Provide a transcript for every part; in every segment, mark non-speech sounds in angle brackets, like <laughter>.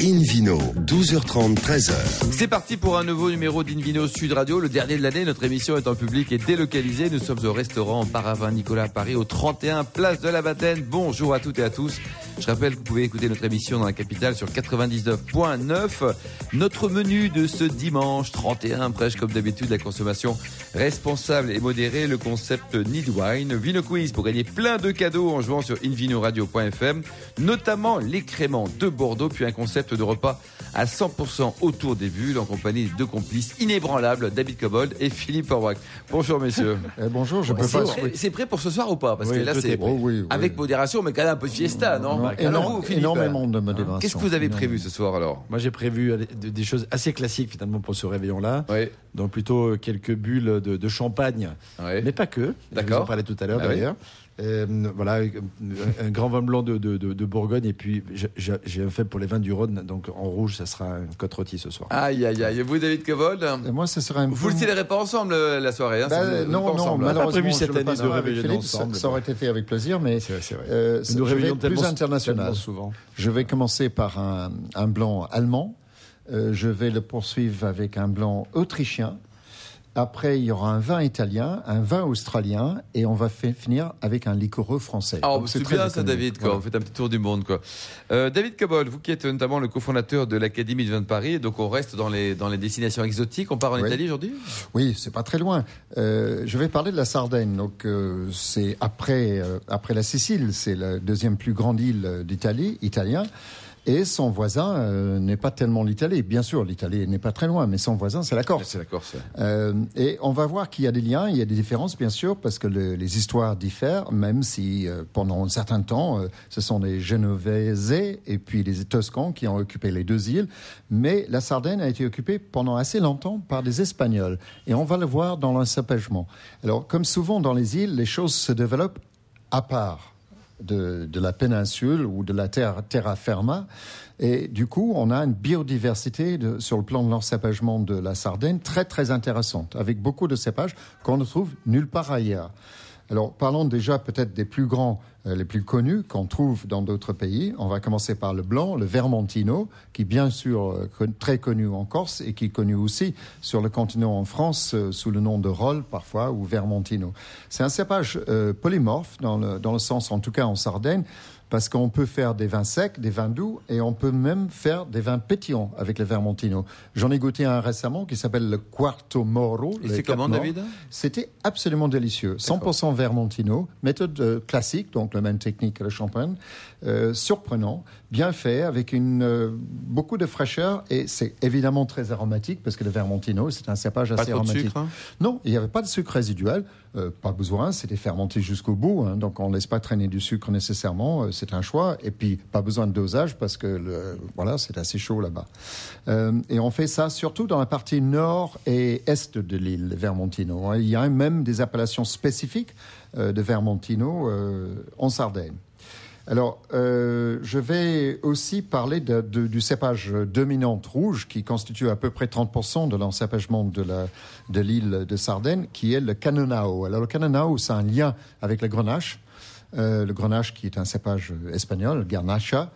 Invino, 12h30, 13h. C'est parti pour un nouveau numéro d'Invino Sud Radio, le dernier de l'année. Notre émission est en public et délocalisée. Nous sommes au restaurant Paravin Nicolas Paris, au 31 Place de la Bataine. Bonjour à toutes et à tous. Je rappelle que vous pouvez écouter notre émission dans la capitale sur 99.9. Notre menu de ce dimanche 31 prêche comme d'habitude la consommation responsable et modérée, le concept Need Wine, Vino Quiz pour gagner plein de cadeaux en jouant sur invinoradio.fm, notamment l'écrément de Bordeaux, puis un concept de repas à 100% autour des bulles en compagnie de deux complices inébranlables, David Cobold et Philippe Orwac. Bonjour messieurs. <laughs> Eh, bonjour, je peux pas. c'est prêt pour ce soir ou pas? Parce Oui, que là c'est. Oh, oui, oui. avec modération, mais quand même un peu de fiesta, non, énorme- vous, Philippe, énormément de modération. Qu'est-ce que vous avez prévu ce soir alors? Moi, j'ai prévu euh, des choses assez classiques finalement pour ce réveillon-là. Oui. Donc plutôt euh, quelques bulles de, de champagne, mais pas que. Je D'accord. vous en parlais tout à l'heure Ah oui. Euh, voilà, un grand vin blanc de, de- de- de Bourgogne et puis j'ai- j'ai j'ai un fait pour les vins du Rhône. Donc en rouge, ça sera une côte rôtie ce soir. Aïe, aïe, aïe. Et vous, David Cobold Et moi, ce serait un Vous le célébrez pas ensemble euh, la soirée hein, Ben, ça vous- vous non, pas non, ensemble, malheureusement, prévu je cette année de avec réveillonner Philippe, ça- ensemble. Ça aurait été avec plaisir, mais C'est vrai, c'est vrai. euh, Nous je vais plus international. souvent. Je vais commencer par un, un blanc allemand. Euh, je vais le poursuivre avec un blanc autrichien. Après, il y aura un vin italien, un vin australien, et on va fi- finir avec un liquoreux français. Ah, c'est bien ça. David. Quoi. Voilà. Vous faites un petit tour du monde. Quoi. Euh, David Cobold, vous qui êtes notamment le cofondateur de l'Académie de vin de Paris, donc on reste dans les, dans les destinations exotiques. On part en Oui. Italie aujourd'hui? Oui, c'est pas très loin. Euh, je vais parler de la Sardaigne. Donc, euh, c'est après, après la Sicile, c'est la deuxième plus grande île d'Italie, italien. Et son voisin euh, n'est pas tellement l'Italie. Bien sûr, l'Italie n'est pas très loin, mais son voisin, c'est la Corse. C'est la Corse. Euh, et on va voir qu'il y a des liens, il y a des différences, bien sûr, parce que le- les histoires diffèrent, même si euh, pendant un certain temps, ce sont les Genovese et puis les Toscans qui ont occupé les deux îles. Mais la Sardaigne a été occupée pendant assez longtemps par des Espagnols. Et on va le voir dans l'ensapagement. Alors, comme souvent dans les îles, les choses se développent à part de, la péninsule ou de la terre, terra. Et du coup, on a une biodiversité sur le plan de l'encépagement de la Sardaigne très très intéressante, avec beaucoup de cépages qu'on ne trouve nulle part ailleurs. Alors, parlons déjà peut-être des plus grands, euh, les plus connus qu'on trouve dans d'autres pays. On va commencer par le blanc, le Vermentino, qui bien sûr euh, très connu en Corse et qui est connu aussi sur le continent en France euh, sous le nom de Roll parfois ou Vermentino. C'est un cépage euh, polymorphe dans le, dans le sens, en tout cas en Sardaigne, parce qu'on peut faire des vins secs, des vins doux, et on peut même faire des vins pétillants avec le Vermentino. J'en ai goûté un récemment qui s'appelle le Quarto Moro. Et les c'est comment. David? C'était absolument délicieux. 100% Vermentino, méthode euh, classique, donc la même technique que le champagne, euh, surprenant, bien fait, avec une, euh, beaucoup de fraîcheur, et c'est évidemment très aromatique, parce que le Vermentino, c'est un cépage assez aromatique. sucre hein? Non, il n'y avait pas de sucre résiduel, euh, pas besoin, c'était fermenté jusqu'au bout, hein, donc on ne laisse pas traîner du sucre nécessairement, euh, c'est un choix, et puis pas besoin de dosage parce que le, voilà, c'est assez chaud là-bas. Euh, et on fait ça surtout dans la partie nord et est de l'île, Vermentino. Il y a même des appellations spécifiques euh, de Vermentino euh, en Sardaigne. Alors, euh, je vais aussi parler du cépage dominante rouge qui constitue à peu près 30% de l'encépagement de la- de l'île de Sardaigne, qui est le Canonao. Alors, le Canonao, c'est un lien avec le Grenache. Euh, le Grenache, qui est un cépage espagnol, Garnacha,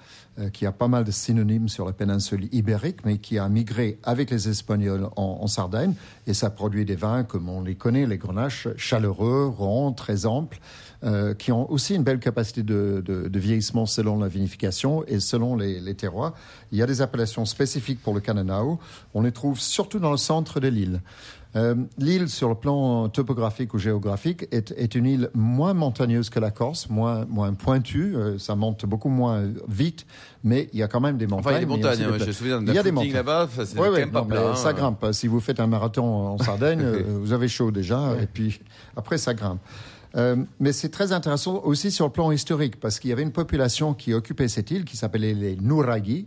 qui a pas mal de synonymes sur la péninsule ibérique, mais qui a migré avec les Espagnols en, Sardaigne. Et ça produit des vins, comme on les connaît, les Grenaches, chaleureux, ronds, très amples, euh, qui ont aussi une belle capacité de vieillissement selon la vinification et selon les, les terroirs. Il y a des appellations spécifiques pour le Cananao. On les trouve surtout dans le centre de l'île. Euh, l'île, sur le plan topographique ou géographique, est, est une île moins montagneuse que la Corse, moins, moins pointue. euh, ça monte beaucoup moins vite, mais il y a quand même des montagnes. Enfin, il y a des montagnes. hein, des Je plaines. me souviens Il y a des footing montagnes. là-bas. ça, pas non, hein. ça grimpe. Si vous faites un marathon en Sardaigne, <laughs> euh, vous avez chaud déjà, et puis après ça grimpe. Euh, mais c'est très intéressant aussi sur le plan historique, parce qu'il y avait une population qui occupait cette île qui s'appelait les Nouraghi.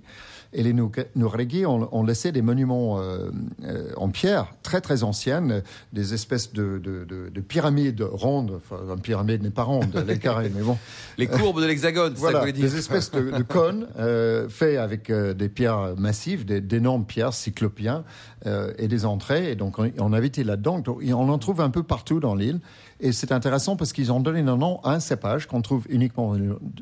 Et les Nou- Nouraghi ont, ont laissé des monuments euh, euh, en pierre très très anciennes, des espèces de, de, de- de pyramides rondes. Enfin, une pyramide n'est pas ronde, elle est carrée, mais bon. <laughs> Les courbes de l'hexagone, c'est ça que Voilà, vous des espèces de, cônes euh, faits avec euh, des pierres massives, d'énormes pierres cyclopiens euh, et des entrées. Et donc on, on a là-dedans. On en trouve un peu partout dans l'île. Et c'est intéressant parce qu'ils ont donné le nom à un cépage qu'on trouve uniquement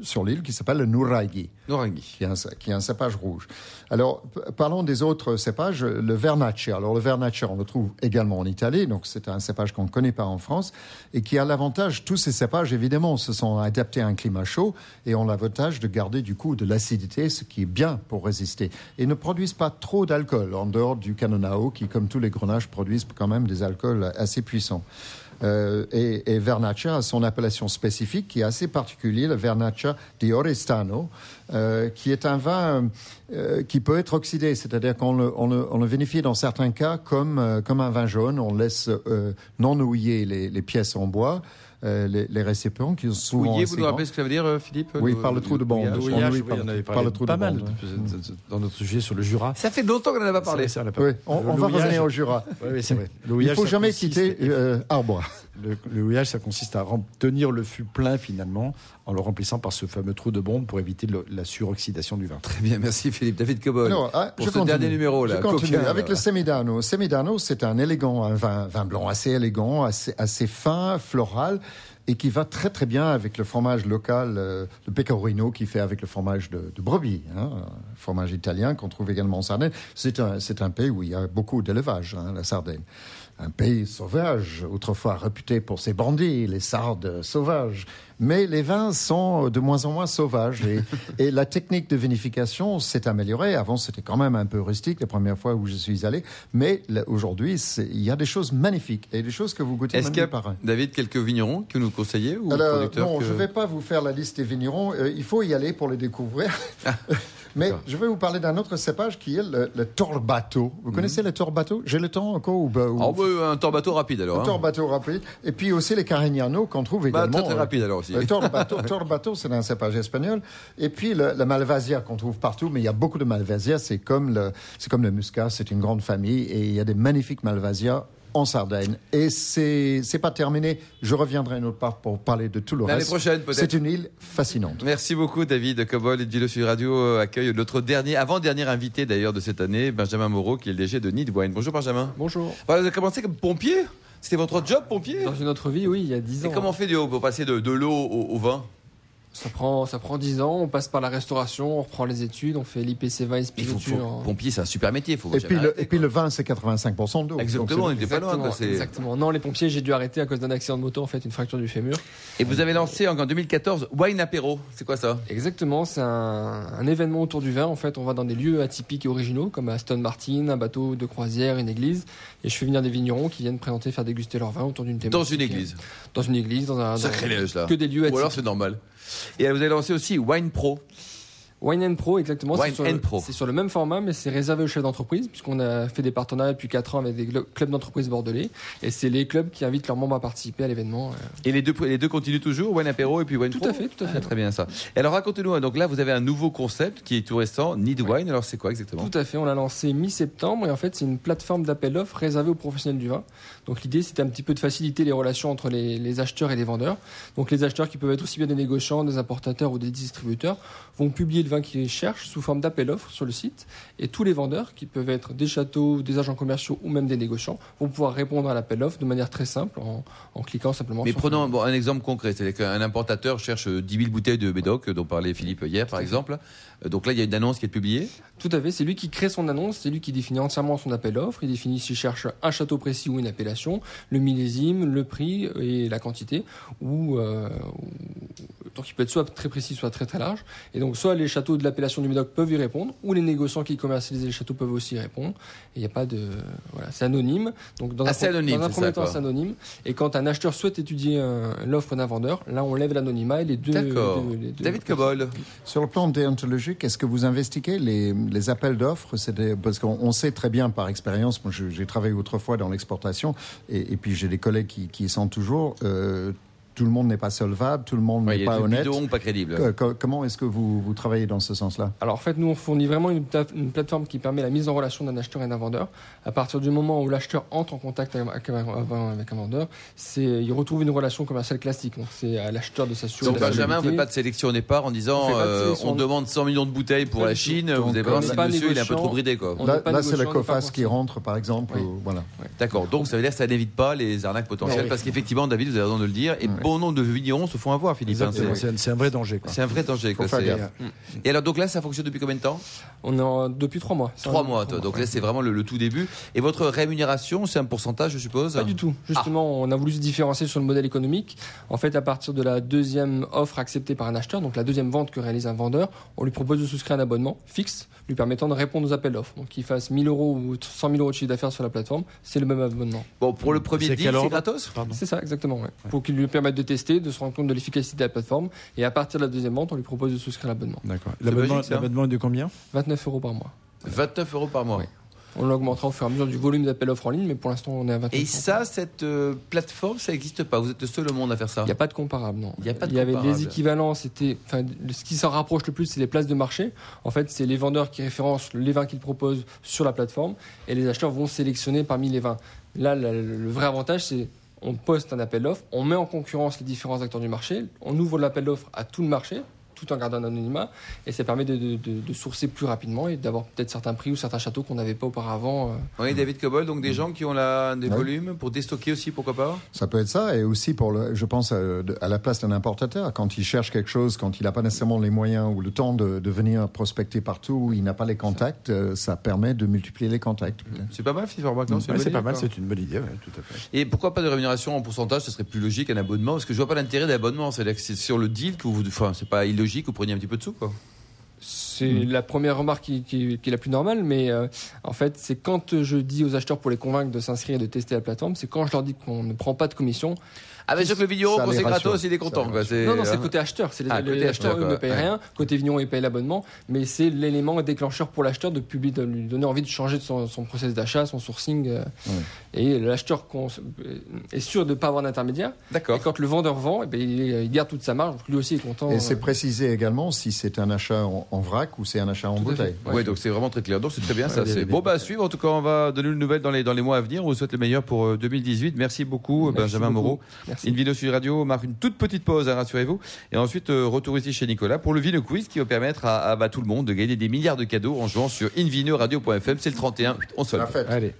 sur l'île qui s'appelle le. Nuragi. Qui est, un, qui est un cépage rouge. Alors, parlons des autres cépages. Le Vernaccia. Alors, le Vernaccia, on le trouve également en Italie. Donc, c'est un cépage qu'on ne connaît pas en France et qui a l'avantage, tous ces cépages, évidemment, se sont adaptés à un climat chaud et ont l'avantage de garder du coup de l'acidité, ce qui est bien pour résister. Et ne produisent pas trop d'alcool en dehors du Canonao qui, comme tous les grenaches, produisent quand même des alcools assez puissants. Euh, et, Vernaccia a son appellation spécifique qui est assez particulière, le Vernaccia di Orestano, euh, qui est un vin euh, qui peut être oxydé, c'est-à-dire qu'on le, on vinifie dans certains cas comme, euh, comme un vin jaune, on laisse non nouiller les, pièces en bois. Euh, les, les, récipients qui sont souvent. Ouillé, vous nous rappelez ce que ça veut dire, Philippe Oui, par le trou de bande. Oui, oui, par, on avait par le trou pas de mal bande. dans notre sujet sur le Jura. Ça fait longtemps qu'on n'en a pas parlé. Ça, oui, on, on va revenir au Jura. Il ne faut jamais quitter euh, Arbois. Le, le houillage, ça consiste à tenir le fût plein finalement en le remplissant par ce fameux trou de bombe pour éviter le, la suroxydation du vin. Très bien, merci Philippe. David Cobol. Ah, pour ce continue. dernier numéro là. Je continue coquin, avec le Semidano. Semidano, c'est un élégant, un vin, vin blanc assez élégant, assez, assez fin, floral et qui va très très bien avec le fromage local, euh, le pecorino, qui fait avec le fromage de, brebis, hein, fromage italien qu'on trouve également en Sardaigne. C'est un, c'est un pays où il y a beaucoup d'élevage, hein, la Sardaigne un pays sauvage, autrefois réputé pour ses bandits, les sardes sauvages. Mais les vins sont de moins en moins sauvages et, <laughs> et la technique de vinification s'est améliorée. Avant, c'était quand même un peu rustique la première fois où je suis allé, mais aujourd'hui, il y a des choses magnifiques et des choses que vous goûtez Est-ce qu'il y a, par un. David, quelques vignerons que nous conseillez ou Alors, Non, que... je ne vais pas vous faire la liste des vignerons. Euh, il faut y aller pour les découvrir. Ah. <laughs> Mais je vais vous parler d'un autre cépage qui est le, le torbato. Vous mmh. connaissez le torbato? J'ai le temps encore ou, ou... Bah, Un torbato rapide alors. Un hein. torbato rapide. Et puis aussi les carignano qu'on trouve bah, également. Très, très rapide alors aussi. Le torbato, <laughs> torbato c'est un cépage espagnol. Et puis le, le malvasia qu'on trouve partout, mais il y a beaucoup de malvasia. C'est comme le, c'est comme le muscat, c'est une grande famille et il y a des magnifiques malvasia en Sardaigne. Et c'est c'est pas terminé. Je reviendrai une autre part pour parler de tout le L'année reste. prochaine, peut-être. C'est une île fascinante. Merci beaucoup, David Cobol. Et Dilo Sud Radio euh, accueille notre dernier, avant-dernier invité d'ailleurs de cette année, Benjamin Moreau, qui est le DG de Nidwine. Bonjour, Benjamin. Bonjour. Vous avez commencé comme pompier? C'était votre job, pompier? Dans une autre vie, oui, il y a 10 ans. Et comment on fait du, pour passer de, de l'eau au, au vin? Ça prend, ça prend 10 ans, on passe par la restauration, on reprend les études, on fait l'IPC vin et spiritueux. En... Pompier, c'est un super métier. Faut et, puis le, et puis le vin, c'est 85% d'eau. Exactement, on n'était pas loin. Quoi, exactement. Non, les pompiers, j'ai dû arrêter à cause d'un accident de moto, en fait, une fracture du fémur. Et vous avez lancé en 2014 Wine Apéro. C'est quoi ça? Exactement, c'est un, un, événement autour du vin. En fait, on va dans des lieux atypiques et originaux, comme Aston Martin, un bateau de croisière, une église. Et je fais venir des vignerons qui viennent présenter, faire déguster leur vin autour d'une thématique. Dans une église Dans une église, dans un. Sacrilège, là. Que des lieux atypiques. Ou alors c'est normal. Et vous avez lancé aussi Wine Pro. Wine Pro, exactement. Wine c'est sur, Pro. C'est sur le même format, mais c'est réservé aux chefs d'entreprise, puisqu'on a fait des partenariats depuis 4 ans avec des clubs d'entreprise bordelais. Et c'est les clubs qui invitent leurs membres à participer à l'événement. Et les deux, les deux continuent toujours, Wine Apéro et puis Wine tout Pro Tout à fait, tout à fait. Ah, très bien ça. Et alors racontez-nous, donc là vous avez un nouveau concept qui est tout récent, Need Wine. Alors c'est quoi exactement? Tout à fait, on l'a lancé mi-septembre et en fait c'est une plateforme d'appel d'offres réservée aux professionnels du vin. Donc l'idée c'était un petit peu de faciliter les relations entre les, les, acheteurs et les vendeurs. Donc les acheteurs qui peuvent être aussi bien des négociants, des importateurs ou des distributeurs vont publier le vin qu'ils cherchent sous forme d'appel offre sur le site. Et tous les vendeurs qui peuvent être des châteaux, des agents commerciaux ou même des négociants vont pouvoir répondre à l'appel offre de manière très simple en, en cliquant simplement Mais sur prenons bon, un exemple concret, c'est qu'un importateur cherche 10 000 bouteilles de Médoc dont parlait Philippe hier par exemple. Donc là il y a une annonce qui est publiée. Tout à fait, c'est lui qui crée son annonce, c'est lui qui définit entièrement son appel offre, il définit s'il cherche un château précis ou une appellation, le millésime, le prix et la quantité ou euh, donc il peut être soit très précis soit très très large. Et donc soit les châteaux de l'appellation du Médoc peuvent y répondre, ou les négociants qui commercialisent les châteaux peuvent aussi y répondre. Il n'y a pas de voilà, c'est anonyme. Donc dans ah, un, anonyme, dans un premier ça, temps, c'est anonyme. Et quand un acheteur souhaite étudier l'offre d'un vendeur, là on lève l'anonymat et les deux. D'accord. les deux David Cobol. Sur le plan déontologique, est-ce que vous investiguez les, les appels d'offres? Parce qu'on sait très bien par expérience. Moi, j'ai travaillé autrefois dans l'exportation, et, et, puis j'ai des collègues qui, qui y sont toujours. Euh, tout le monde n'est pas solvable, tout le monde ouais, n'est pas honnête. Bidon, pas crédible. Que, comment est-ce que vous, vous, travaillez dans ce sens-là? Alors en fait, nous on fournit vraiment une, une, plateforme qui permet la mise en relation d'un acheteur et d'un vendeur. À partir du moment où l'acheteur entre en contact avec, avec un vendeur, c'est il retrouve une relation commerciale classique. Donc c'est à l'acheteur de s'assurer. Donc Benjamin, on ne fait pas de sélection au départ en disant on, euh, on demande 100 millions de bouteilles pour la Chine. Donc, vous avez pas si monsieur il est un peu trop bridé quoi. Là, là c'est la COFAS qui rentre par exemple. Oui. Ou, voilà. D'accord. Donc ça veut dire que ça n'évite pas les arnaques potentielles parce qu'effectivement, David, vous avez raison de le dire. Et bon nombre de vignerons se font avoir, Philippe. hein, c'est- un- vrai danger. C'est un vrai danger. quoi, gaffe. Et alors, donc là, ça fonctionne depuis combien de temps? On est en- depuis trois mois. Trois mois. toi. Donc là, c'est vraiment le, le tout début. Et votre rémunération, c'est un pourcentage, je suppose? Pas du tout. Justement, on a voulu se différencier sur le modèle économique. En fait, à partir de la deuxième offre acceptée par un acheteur, donc la deuxième vente que réalise un vendeur, on lui propose de souscrire un abonnement fixe, lui permettant de répondre aux appels d'offres. Donc, qu'il fasse 1000 euros ou 100 000 euros de chiffre d'affaires sur la plateforme, c'est le même abonnement. Bon, pour le premier deal, c'est gratos? C'est ça, exactement. ouais. Pour qu'il lui permette de tester, de se rendre compte de l'efficacité de la plateforme. Et à partir de la deuxième vente, on lui propose de souscrire l'abonnement. D'accord. L'abonnement est de combien? 29 euros par mois. 29 euros par mois. Oui. On l'augmentera au fur et à mesure du volume d'appels d'offres en ligne, mais pour l'instant, on est à 29 Et ça, cette euh, plateforme, ça n'existe pas? Vous êtes le seul au monde à faire ça? Il n'y a pas de comparable, non. Il y a pas de Il y avait les équivalents, c'était, enfin, ce qui s'en rapproche le plus, c'est les places de marché. En fait, c'est les vendeurs qui référencent les vins qu'ils proposent sur la plateforme et les acheteurs vont sélectionner parmi les vins. Là, le, le vrai avantage, c'est on poste un appel d'offres, on met en concurrence les différents acteurs du marché, on ouvre l'appel d'offres à tout le marché tout en gardant un anonymat et ça permet de, de- de- de sourcer plus rapidement et d'avoir peut-être certains prix ou certains châteaux qu'on n'avait pas auparavant. euh. Oui, David Cobol, donc des gens qui ont la, des Ouais. volumes pour déstocker aussi, pourquoi pas? Ça peut être ça, et aussi pour le, je pense euh, à la place d'un importateur, quand il cherche quelque chose, quand il n'a pas nécessairement les moyens ou le temps de, de venir prospecter partout, il n'a pas les contacts, euh, ça permet de multiplier les contacts. peut-être. C'est pas mal, Ouais, une bonne C'est pas mal, c'est une bonne idée, ouais, tout à fait. Et pourquoi pas de rémunération en pourcentage? Ce serait plus logique qu'un abonnement, parce que je vois pas l'intérêt d'abonnement. C'est-à-dire que c'est sur le deal que vous, enfin, c'est pas illogique, vous preniez un petit peu de sous, quoi. C'est la première remarque qui, qui- qui est la plus normale, mais euh, en fait, c'est quand je dis aux acheteurs pour les convaincre de s'inscrire et de tester la plateforme, c'est quand je leur dis qu'on ne prend pas de commission. Ah, bien sûr que le vigneron, quand c'est gratos, il est content, quoi. Non, non, c'est hein. côté acheteur. C'est les, Ah, les acheteurs, acheteur, eux, ne payent Ouais. rien. Côté vigneron, ils payent l'abonnement, mais c'est l'élément déclencheur pour l'acheteur de publier, de lui donner envie de changer de son, son process d'achat, son sourcing. euh, Ouais. Et l'acheteur cons- est sûr de ne pas avoir d'intermédiaire. Et D'accord. quand le vendeur vend, eh ben, il, garde toute sa marge, donc lui aussi est content. Et euh, c'est précisé également si c'est un achat en, en vrac ou c'est un achat en Tout bouteille. Ouais, donc c'est vraiment très clair. Donc c'est très bien, ça. Bon, bah à suivre. En tout cas, on va donner une nouvelle dans les, dans les mois à venir. On vous souhaite le meilleur pour euh, 2018. Merci beaucoup, Merci Benjamin beaucoup. Moreau. Merci. Une vidéo sur Radio on marque une toute petite pause, hein, rassurez-vous. Et ensuite, euh, retour ici chez Nicolas pour le Vino Quiz qui va permettre à, à, bah, tout le monde de gagner des milliards de cadeaux en jouant sur invinoradio.fm. C'est le 31. On fête. Allez.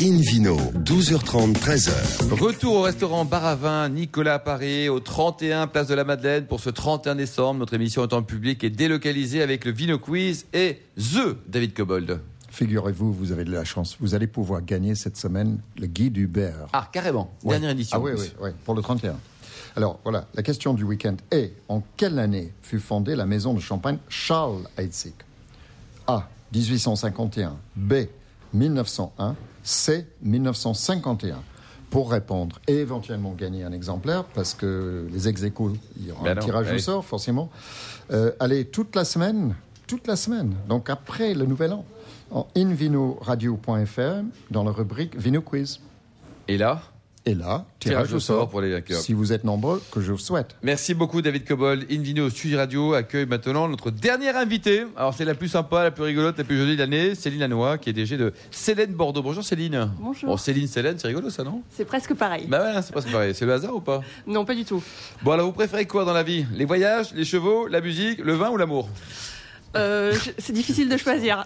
Invino, 12h30, 13h. Retour au restaurant Bar à Vin Nicolas à Paris, au 31 Place de la Madeleine pour ce 31 décembre. Notre émission est en public et délocalisée avec le Vino Quiz et The David Cobold. Figurez-vous, vous avez de la chance. Vous allez pouvoir gagner cette semaine le guide Uber. Ah, carrément. Ouais. Dernière édition. Ah oui, oui, oui, pour le 31. Alors voilà, la question du week-end est en quelle année fut fondée la maison de champagne Charles Heidsieck A. 1851, B. 1901, C. 1951. Pour répondre et éventuellement gagner un exemplaire, parce que les ex il y aura Ben un non, tirage oui. au sort, forcément. Euh, allez, toute la semaine, toute la semaine, donc après le nouvel an, en invinoradio.fr, dans la rubrique Vino Quiz. Et là, Et là, tirage au sort pour les vainqueurs. si vous êtes nombreux, que je vous souhaite. Merci beaucoup David Cobold. Invino Studio Radio accueille maintenant notre dernière invitée. Alors c'est la plus sympa, la plus rigolote, la plus jolie de l'année, Céline Lanois, qui est DG de Célène Bordeaux. Bonjour Céline. Bonjour. Bon, Céline, Célène, c'est rigolo ça, non? C'est presque pareil. Bah ouais, c'est presque pareil. C'est le hasard ou pas? Non, pas du tout. Bon alors vous préférez quoi dans la vie? Les voyages, les chevaux, la musique, le vin ou l'amour? Euh, c'est difficile de choisir.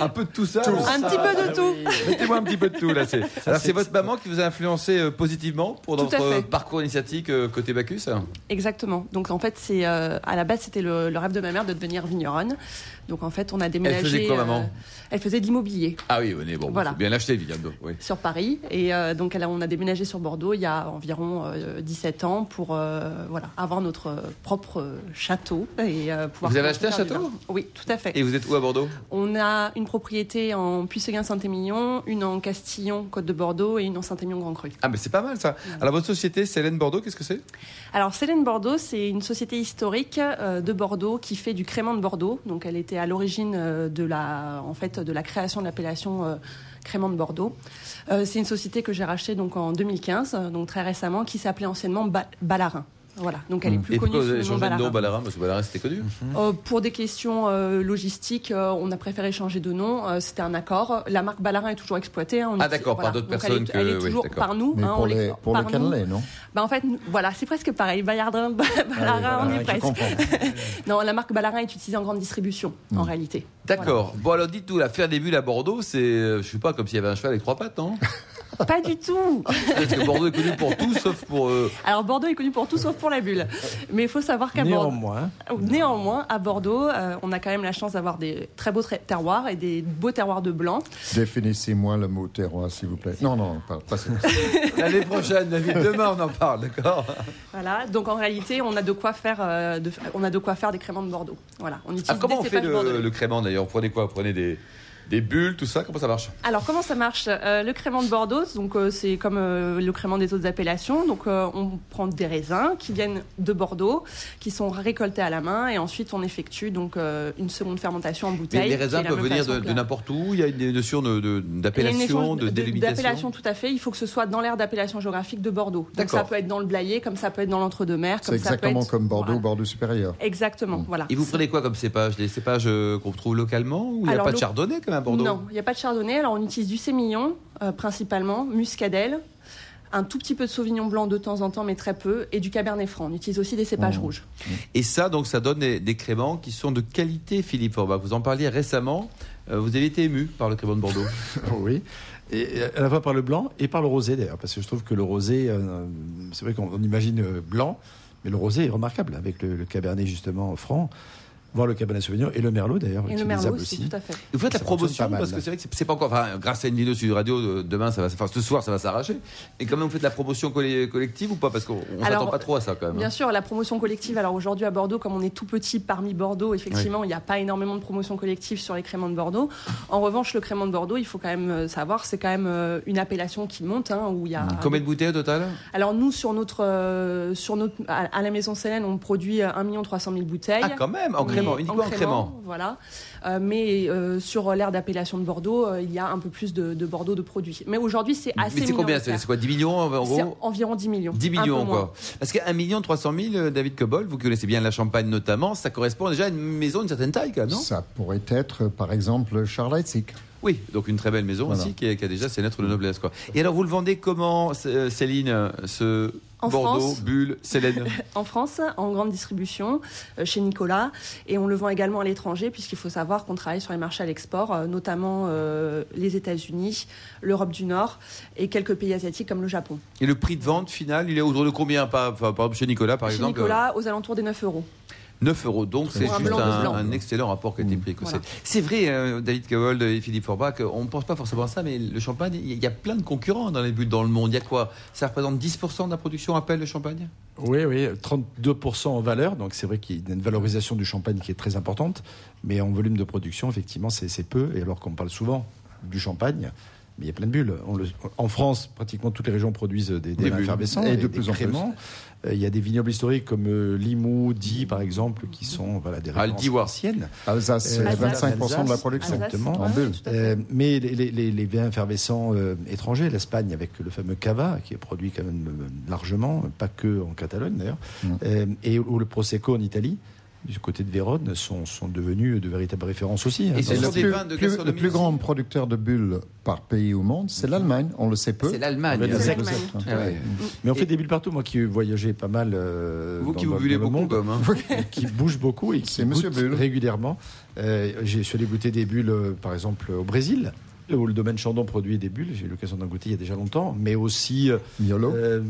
Un peu de tout ça. Un petit peu de tout. Mettez-moi un petit peu de tout là. C'est... Alors c'est votre maman qui vous a influencé euh, positivement pour fait. parcours initiatique euh, côté Bacchus Exactement. Donc en fait, c'est euh, à la base c'était le, le rêve de ma mère de devenir vigneronne. Donc en fait, on a déménagé. faisait quoi, euh, maman Elle faisait de l'immobilier Ah oui, venez, bon, Voilà. faut bien l'acheter évidemment. Oui. sur Paris et euh, donc elle a- on a déménagé sur Bordeaux il y a environ euh, 17 ans pour euh, voilà avoir notre euh, propre euh, château et euh, pouvoir. Vous avez acheté un château. Oui, tout à fait. Et vous êtes où à Bordeaux? On a une propriété en Puisseguin-Saint-Émilion, une en Castillon, Côte de Bordeaux et une en Saint-Émilion-Grand Cru. Ah mais c'est pas mal ça. Alors votre société, Célène Bordeaux, qu'est-ce que c'est? Alors Célène Bordeaux, c'est une société historique euh, de Bordeaux qui fait du crément de Bordeaux. Donc elle était à l'origine euh, de la, en fait, de la création de l'appellation euh, crément de Bordeaux. Euh, c'est une société que j'ai rachetée donc en 2015, euh, donc très récemment, qui s'appelait anciennement Ba- Ballarin. Voilà, donc elle est plus Et connue pourquoi vous changé de nom Ballarin. Parce que Ballarin c'était connu. Euh, pour des questions euh, logistiques, euh, on a préféré changer de nom. Euh, C'était un accord. La marque Ballarin est toujours exploitée. hein, on Ah, d'accord, par d'autres personnes Elle est, elle est que- oui, toujours par nous. Mais hein, pour, les, le par cannelé, non? Bah, en fait, nous- voilà, c'est presque pareil. Bayardin, <laughs> Ballarin, Ah on est presque. <laughs> Non, la marque Ballarin est utilisée en grande distribution, en réalité. D'accord. Bon alors dites-nous, la faire des bulles à Bordeaux, c'est, je sais pas, comme s'il y avait un cheval avec trois pattes, non? Pas du tout. Parce que Bordeaux est connu pour tout sauf pour. euh, Alors Bordeaux est connu pour tout sauf pour la bulle. Mais il faut savoir qu'à Bordeaux, Néanmoins, néanmoins, à Bordeaux, euh, on a quand même la chance d'avoir des très beaux terroirs et des beaux terroirs de blanc. Définissez-moi le mot terroir, s'il vous plaît. Non, non, pas, pas. <laughs> L'année prochaine, David, demain on en parle, d'accord Voilà. Donc en réalité, on a de quoi faire, euh, de- on a de quoi faire des créments de Bordeaux. Voilà. On utilise Ah, Comment des on fait le, crément d'ailleurs? Vous prenez quoi? Vous prenez des, des bulles, tout ça Comment ça marche? Alors comment ça marche? Euh, Le crément de Bordeaux, donc euh, c'est comme euh, le crément des autres appellations. Donc euh, on prend des raisins qui viennent de Bordeaux, qui sont récoltés à la main, et ensuite on effectue donc euh, une seconde fermentation en Mais bouteille. les raisins peuvent venir de, n'importe où? Il y a une notion de- de- Il y a une d'appellation, de, de- délimitation D'appellation, tout à fait. Il faut que ce soit dans l'aire d'appellation géographique de Bordeaux. Donc ça peut être dans le Blayais, comme ça peut être dans l'entre-deux-mers, C'est comme ça peut exactement être... comme Bordeaux, Voilà. Bordeaux supérieur. Exactement, voilà. Et vous prenez quoi comme cépage Des cépages qu'on trouve localement Ou il n'y a pas de chardonnay comme à Bordeaux Non, il n'y a pas de chardonnay. Alors on utilise du sémillon euh, principalement, muscadelle, un tout petit peu de sauvignon blanc de temps en temps, mais très peu, et du cabernet franc. On utilise aussi des cépages Mmh. rouges. Et ça, donc, ça donne des, des créments qui sont de qualité, Philippe Forbach. Vous en parliez récemment. Euh, vous avez été ému par le crément de Bordeaux. <laughs> oui. Et à la fois par le blanc et par le rosé d'ailleurs, parce que je trouve que le rosé, euh, c'est vrai qu'on on imagine blanc, mais le rosé est remarquable avec le, le cabernet justement franc, voire le cabernet sauvignon et le merlot d'ailleurs, Et le merlot aussi, aussi. tout à fait. Vous faites la promotion mal. parce que c'est vrai que c'est- pas encore. Enfin, grâce à une vidéo sur radio, euh, demain, ça va, enfin, ce soir, ça va s'arracher. Et quand même, vous faites la promotion colle- collective ou pas? Parce qu'on s'attend pas trop à ça quand même. Bien hein. sûr, la promotion collective. Alors aujourd'hui à Bordeaux, comme on est tout petit parmi Bordeaux, effectivement, il n'y a pas énormément de promotion collective sur les créments de Bordeaux. En revanche, le crément de Bordeaux, il faut quand même euh, savoir, c'est quand même euh, une appellation qui monte, hein, où il y a. Combien de bouteilles au total? Alors nous, sur notre, sur notre, à, la maison Célène, on produit euh, 1 300 000 bouteilles. Ah, quand même, en Mais- crément, uniquement en crément. Voilà. Euh, mais euh, sur l'aire d'appellation de Bordeaux, euh, il y a un peu plus de, de Bordeaux de produits. Mais aujourd'hui, c'est assez Mais c'est combien C'est quoi 10 millions en gros environ 10 millions. 10 Un peu millions, moins. quoi. Parce qu'un million 300 000, euh, David Cobol, vous connaissez bien la Champagne notamment, ça correspond déjà à une maison d'une certaine taille, quand même, non Ça pourrait être, par exemple, Charles Heitzig. Oui, donc une très belle maison Voilà. aussi qui a, qui a déjà ses lettres de noblesse, quoi. Et alors, vous le vendez comment, Céline, ce En Bordeaux, France. Bulle, Célène <laughs> en France, en grande distribution, euh, chez Nicolas. Et on le vend également à l'étranger, puisqu'il faut savoir qu'on travaille sur les marchés à l'export, euh, notamment euh, les États-Unis, l'Europe du Nord et quelques pays asiatiques comme le Japon. Et le prix de vente final, il est autour de combien? Par, par chez Nicolas, par chez exemple Nicolas, aux alentours des 9 euros. 9 euros. Donc c'est juste blanc un, blanc. un excellent rapport qualité-prix. que Voilà. c'est. C'est vrai, euh, David Cawold et Philippe Forbach, on ne pense pas forcément à ça, mais le champagne, il y a- il y a plein de concurrents dans les bulles dans le monde. Il y a quoi? Ça représente 10% de la production appelle le champagne? Oui, oui, 32% en valeur, donc c'est vrai qu'il y a une valorisation du champagne qui est très importante, mais en volume de production, effectivement, c'est peu, et alors qu'on parle souvent du champagne, mais il y a plein de bulles. On le- en France, pratiquement toutes les régions produisent des, des Des effervescents Et et, de plus en plus. Euh, Il y a des vignobles historiques comme euh, Limoux, Die, par exemple, qui sont voilà, des anciennes. Alsace, c'est Euh, Alsace. 25% de la production. Alsace, Exactement. ouais, En bulle. Euh, mais les, les- les- les vins effervescents euh, étrangers, l'Espagne avec le fameux Cava, qui est produit quand même euh, largement, pas que en Catalogne d'ailleurs, Mm. euh, et ou le Prosecco en Italie, du côté de Vérone, sont, sont devenus de véritables références aussi. hein, Et ce le- des plus, vins de plus- le plus grand producteur de bulles par pays au monde, c'est l'Allemagne. On le sait peu. C'est l'Allemagne. Ah. Mais on fait des bulles partout. Moi qui voyageais pas mal. euh, Vous dans- qui vous bullez beaucoup, monde, comme. hein. <laughs> qui bouge beaucoup et qui Monsieur Bulle. régulièrement. Euh, j'ai- je suis allé goûter des bulles, euh, par exemple, au Brésil, où le domaine Chandon produit des bulles. J'ai eu l'occasion d'en goûter il y a déjà longtemps, mais aussi. euh, Miolo. euh,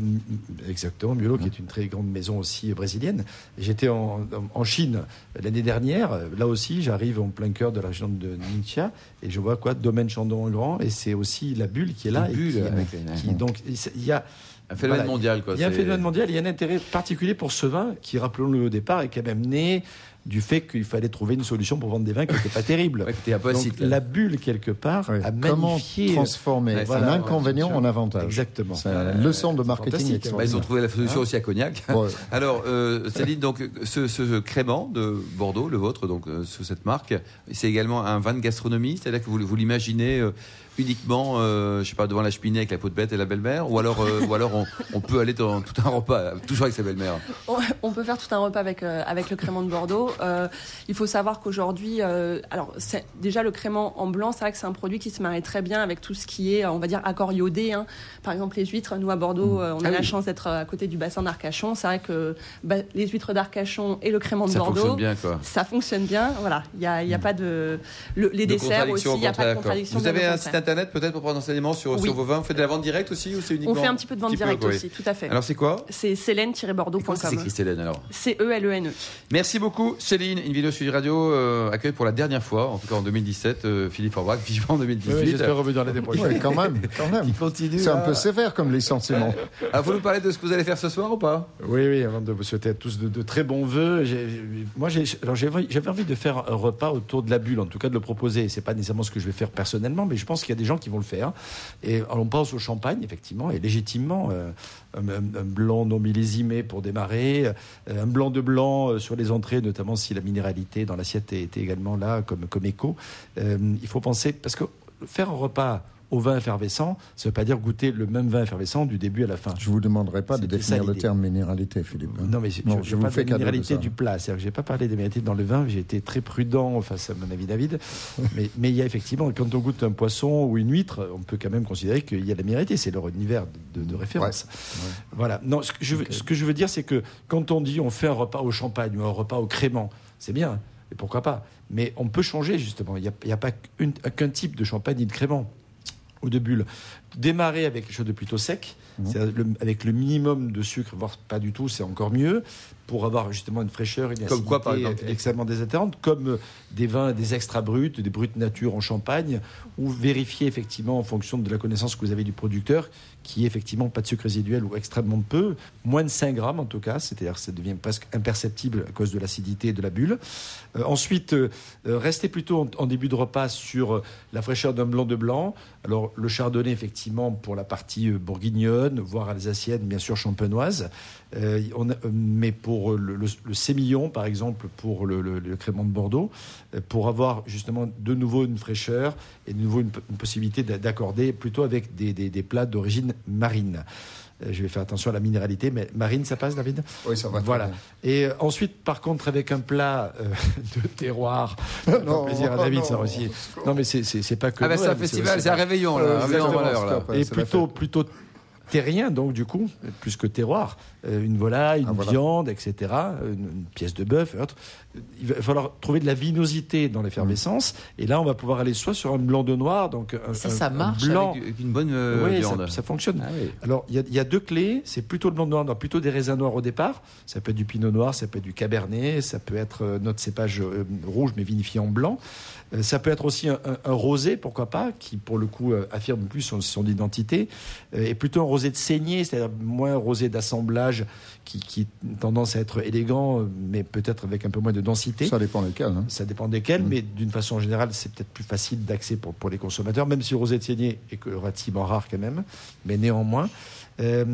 exactement, Miolo, qui est une très grande maison aussi brésilienne. J'étais en, en Chine l'année dernière. Là aussi, j'arrive en plein cœur de la région de Ningxia et je vois quoi? Domaine Chandon en grand. Et c'est aussi la bulle qui est là. Et qui- avec les- qui- donc, il y a. Un phénomène Voilà. mondial, quoi. Il y a un phénomène mondial, il y a un intérêt particulier pour ce vin qui, rappelons-le au départ, est quand même né du fait qu'il fallait trouver une solution pour vendre des vins qui n'étaient pas <laughs> terribles. Ouais, Donc, la bulle, quelque part, Oui. a Comment magnifié. transformer Ouais, un inconvénient en avantage Exactement. C'est une leçon de marketing. Bah, ils ont trouvé la solution aussi à Cognac. Ouais. <laughs> Alors, euh, Céline, donc, ce, ce crément de Bordeaux, le vôtre, donc, euh, sous cette marque, c'est également un vin de gastronomie, c'est-à-dire que vous, vous l'imaginez euh, uniquement, euh, je sais pas, devant la cheminée avec la peau de bête et la belle-mère, ou alors, euh, ou alors on, on peut aller dans tout un repas, toujours avec sa belle-mère. On, on peut faire tout un repas avec, euh, avec le crément de Bordeaux. Euh, il faut savoir qu'aujourd'hui, alors c'est- déjà le crément en blanc, c'est vrai que c'est un produit qui se marie très bien avec tout ce qui est, on va dire, accord iodé. hein. Par exemple, les huîtres, nous à Bordeaux, euh, on a Ah la chance d'être à côté du bassin d'Arcachon. C'est vrai que bah, les huîtres d'Arcachon et le crément de Ça Bordeaux, fonctionne bien, quoi. Ça fonctionne bien. Voilà, il n'y a, il y a pas de. le- les De desserts aussi, il n'y a pas de contradiction. Vous avez un site. Internet peut-être pour prendre enseignement sur, Oui. sur vos vins? Vous faites de la vente directe aussi ou c'est uniquement On fait un petit peu de vente directe aussi, tout à fait. Alors c'est quoi? C'est Comment c'est célène-bordeaux.com. écrit Céline alors C-E-L-E-N-E. Merci beaucoup Céline. Invino Sud Radio euh, accueille pour la dernière fois, en tout cas en 2017, euh, Philippe Forbach, vivant en 2018. Oui, J'espère revenir l'année prochaine. Oui, quand même, quand même. Il continue. C'est un à- peu sévère comme licenciement. Ah, vous nous parlez de ce que vous allez faire ce soir ou pas? Oui, oui, avant de vous souhaiter à tous de, de très bons vœux. j'ai- Moi, j'ai- alors, j'avais j'avais envie de faire un repas autour de la bulle, en tout cas de le proposer. C'est pas nécessairement ce que je vais faire personnellement, mais je pense qu'il y a des gens qui vont le faire. Et on pense au champagne, effectivement, et légitimement. euh, un, blanc non millésimé pour démarrer, euh, un blanc de blanc euh, sur les entrées, notamment si la minéralité dans l'assiette était également là comme, comme écho. Il faut penser, parce que faire un repas au vin effervescent, ça ne veut pas dire goûter le même vin effervescent du début à la fin. Je vous demanderai pas de définir le terme minéralité, Philippe. Non, mais je, Non, je, je je vous fais de minéralité du plat. C'est-à-dire que j'ai pas parlé des minéralités dans le vin. J'ai été très prudent face à mon ami David. mais, mais il y a effectivement, quand on goûte un poisson ou une huître, on peut quand même considérer qu'il y a de la minéralité. C'est leur univers de, de référence. Voilà. Non, ce que je veux, ce que je veux dire, c'est que quand on dit on fait un repas au champagne ou un repas au crément, c'est bien. Et pourquoi pas? Mais on peut changer justement. Il n'y a, pas qu'un type de champagne ni de crément ou de. Démarrer avec quelque chose de plutôt sec, Mhm. le- avec le minimum de sucre, voire pas du tout, c'est encore mieux, pour avoir justement une fraîcheur, une Comme quoi, par acidité exemple extrêmement désaltérante, comme euh, des vins, des extra bruts, des bruts nature en champagne, ou vérifier effectivement en fonction de la connaissance que vous avez du producteur, qui est effectivement pas de sucre résiduel ou extrêmement peu, moins de 5 grammes en tout cas, c'est-à-dire que ça devient presque imperceptible à cause de l'acidité et de la bulle. Euh, ensuite, euh, euh, restez plutôt en, en début de repas sur la fraîcheur d'un blanc de blanc. Alors le chardonnay effectivement pour la partie euh, bourguignonne, voire alsacienne, bien sûr champenoise. Euh, euh, mais pour le, sémillon, par exemple, pour le, le, de Bordeaux, pour avoir justement de nouveau une fraîcheur et de nouveau une, possibilité d'a- d'accorder plutôt avec des plats d'origine marine. Euh, Je vais faire attention à la minéralité, mais marine, ça passe, David? Oui, ça va. très Voilà. bien. Et euh, ensuite, par contre, avec un plat euh, <laughs> de terroir, ça fait Non, plaisir à David, non, ça aussi. Non, mais c'est- pas que. Ah, bah c'est un festival, c'est un réveillon, là. Un réveillon et plutôt, plutôt terrien, donc, du coup, plus que terroir. Euh, une volaille, une Ah, voilà. viande, etc. Une, une pièce de bœuf et autres. Il va falloir trouver de la vinosité dans l'effervescence. Et là, on va pouvoir aller soit sur un blanc de noir, donc un, Ça, un- ça un marche blanc. Avec, une bonne euh, oui, viande. ça, ça fonctionne. Ah oui. Alors, il y a- il y, a deux clés. C'est plutôt le blanc de noir, non, plutôt des raisins noirs au départ. Ça peut être du pinot noir, ça peut être du cabernet, ça peut être euh, notre cépage euh, rouge mais vinifié en blanc. Euh, ça peut être aussi un, un- un rosé, pourquoi pas, qui pour le coup euh, affirme plus son, son identité. Euh, et plutôt un rosé de saignée, c'est-à-dire moins rosé d'assemblage qui, qui a tendance à être élégant, mais peut-être avec un peu moins de densité. Ça dépend lesquels. hein. Ça dépend desquels, Mm. mais d'une façon générale, c'est peut-être plus facile d'accès pour, pour les consommateurs, même si le rosé de saignée est relativement rare quand même, mais néanmoins. Euh,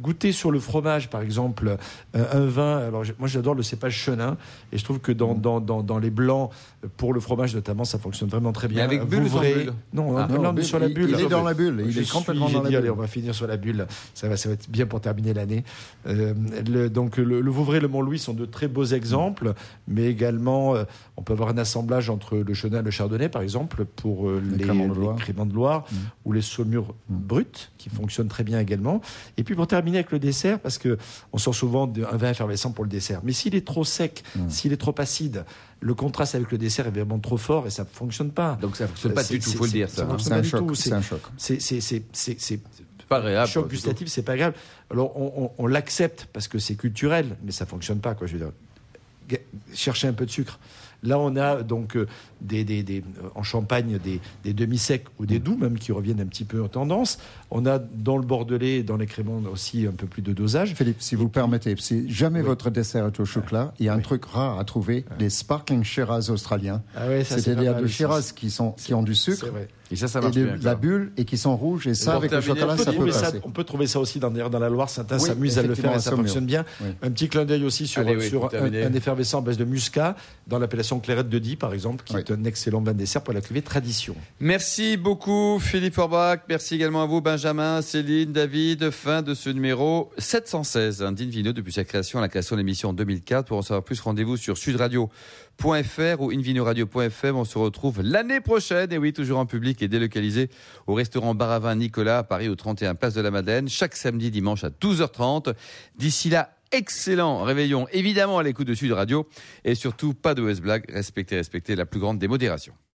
goûter sur le fromage, par exemple, euh, un vin. Alors, moi, j'adore le cépage chenin, et je trouve que dans, dans, dans, dans les blancs, euh, pour le fromage notamment, ça fonctionne vraiment très bien. Mais avec bulle ou sans Vouvray- bulle Non, Ah. non, Non, là, on est bulle, sur la bulle. il est dans la bulle, il Je est complètement dans la dit, allez, bulle. on va finir sur la bulle. Ça va, ça va être bien pour terminer l'année. Euh, le- donc, le, le Vouvray et le Mont-Louis sont de très beaux exemples, mais également, on peut avoir un assemblage entre le chenin et le chardonnay, par exemple, pour euh, Les les, créments de les Loire. créments de Loire Mm. ou les saumures brutes, qui fonctionnent très bien également. Et puis, pour terminer avec le dessert, parce que on sort souvent d'un vin effervescent pour le dessert. Mais s'il est trop sec, s'il est trop acide, le contraste avec le dessert est vraiment trop fort et ça ne fonctionne pas. Donc ça fonctionne pas C'est- du tout, c'est- faut le dire, ça ça. C'est pas un du choc. tout. C'est un choc. C'est pas agréable. choc gustatif, c'est pas grave. Alors on, on- on l'accepte parce que c'est culturel, mais ça fonctionne pas. Quoi, je veux dire, chercher un peu de sucre. Là, on a donc euh, des, des- des- euh, en Champagne des, des demi-secs ou des doux, même qui reviennent un petit peu en tendance. On a dans le Bordelais, dans les créments aussi un peu plus de dosage. Philippe, si vous permettez, si jamais votre dessert est au chocolat, il y a un truc rare à trouver, des sparkling Shiraz australiens. Ah ouais, C'est-à-dire aussi. Shiraz qui, sont, qui ont du sucre. Et ça, ça et marche de bien. de la bulle et qui sont rouges. Et ça, avec le chocolat, on, peut ça peut trouver ça, passer. on peut trouver ça aussi dans, dans la Loire. Certains Oui, s'amusent à le faire et ça fonctionne bien. Oui. Un petit clin d'œil aussi sur, Allez, oui, sur un, effervescent à base de muscat dans l'appellation Clairette de Die, par exemple, qui Un excellent vin de dessert pour la cuvée Tradition. Merci beaucoup Philippe Forbach, merci également à vous Benjamin, Céline, David. Fin de ce numéro 716 hein, d'Invino depuis sa création la création de l'émission en 2004. Pour en savoir plus, rendez-vous sur sudradio.fr ou invinoradio.fm. On se retrouve l'année prochaine, et oui, toujours en public et délocalisé au restaurant Bar à Vin Nicolas à Paris au 31 Place de la Madeleine, chaque samedi, dimanche à 12h30. D'ici là, excellent réveillon, évidemment à l'écoute de Sud Radio et surtout pas de West Blague. Respectez, respectez la plus grande démodération.